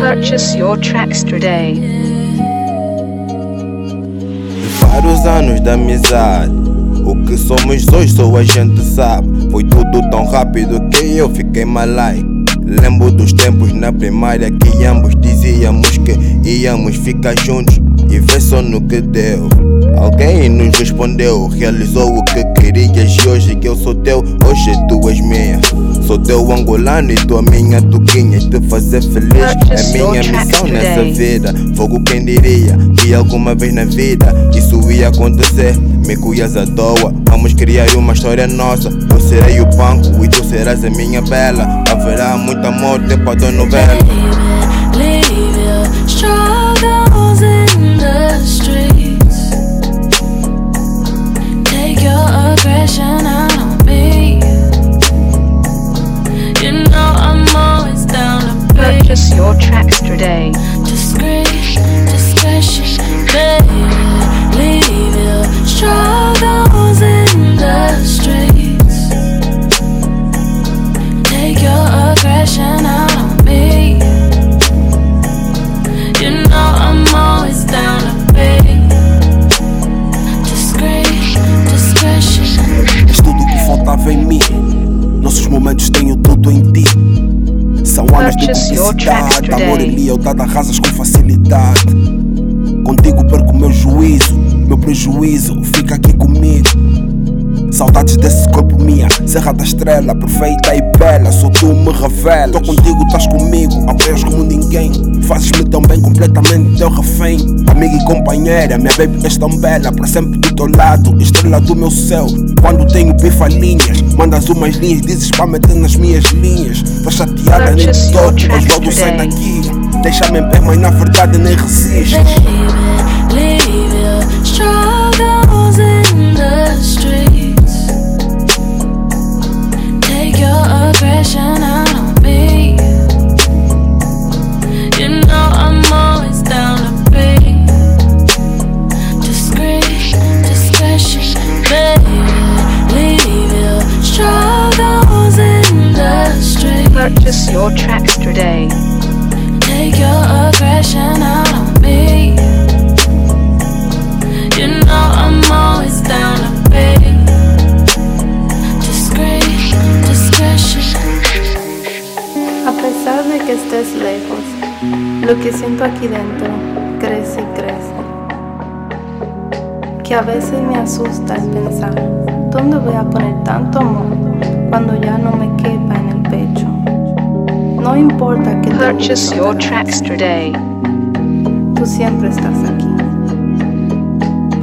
Purchase your tracks today. Vários anos de amizade, o que somos hoje só a gente sabe. Foi tudo tão rápido que eu fiquei malai. Lembro dos tempos na primária que ambos dizíamos que íamos ficar juntos e ver só no que deu. Alguém nos respondeu, realizou o que querias e hoje que eu sou teu, hoje tu és minha. Sou teu angolano e tu a minha tuquinha. Te fazer feliz é minha missão nessa vida. Fogo quem diria que alguma vez na vida isso ia acontecer. Me cuias à toa, vamos criar uma história nossa. Eu serei o banco e tu serás a minha bela. Haverá muito amor, tempo a tua novela. Your tracks today. Discreet, discretion, baby. Leave your struggles in the streets. Take your aggression out on me. You know I'm always down to pay. Discreet, discretion. És tudo o que faltava em mim. Nossos momentos tenho tudo em ti. São anos de cumplicidade, amor e lealdade arrasas com facilidade. Contigo perco meu juízo, meu prejuízo fica aqui comigo. Saudades desse corpo minha, Serra da Estrela, perfeita e bela, só tu me revelas. Tô contigo, estás comigo, apoias como ninguém. Fazes-me teu refém. Amiga e companheira, minha baby és tão bela, para sempre do teu lado, estrela do meu céu. Quando tenho bifalinhas, mandas umas linhas, dizes para meter nas minhas linhas. Tô chateada, nem te your toco, mas logo sai daqui. Deixa-me em pé, mas na verdade nem resistes. Aggression out on me. You know I'm always down to pay. Discreet, discretion. A pesar de que estés lejos, lo que siento aquí dentro crece y crece. Que a veces me asusta el pensar, ¿dónde voy a poner tanto amor cuando ya no me quepa en el pecho? No importa que Purchase your tracks today. Tú siempre estás aquí.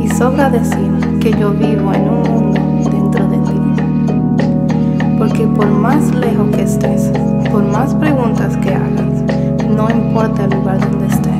Y sobra decir que yo vivo en un mundo dentro de ti. Porque por más lejos que estés, por más preguntas que hagas, no importa el lugar donde estés,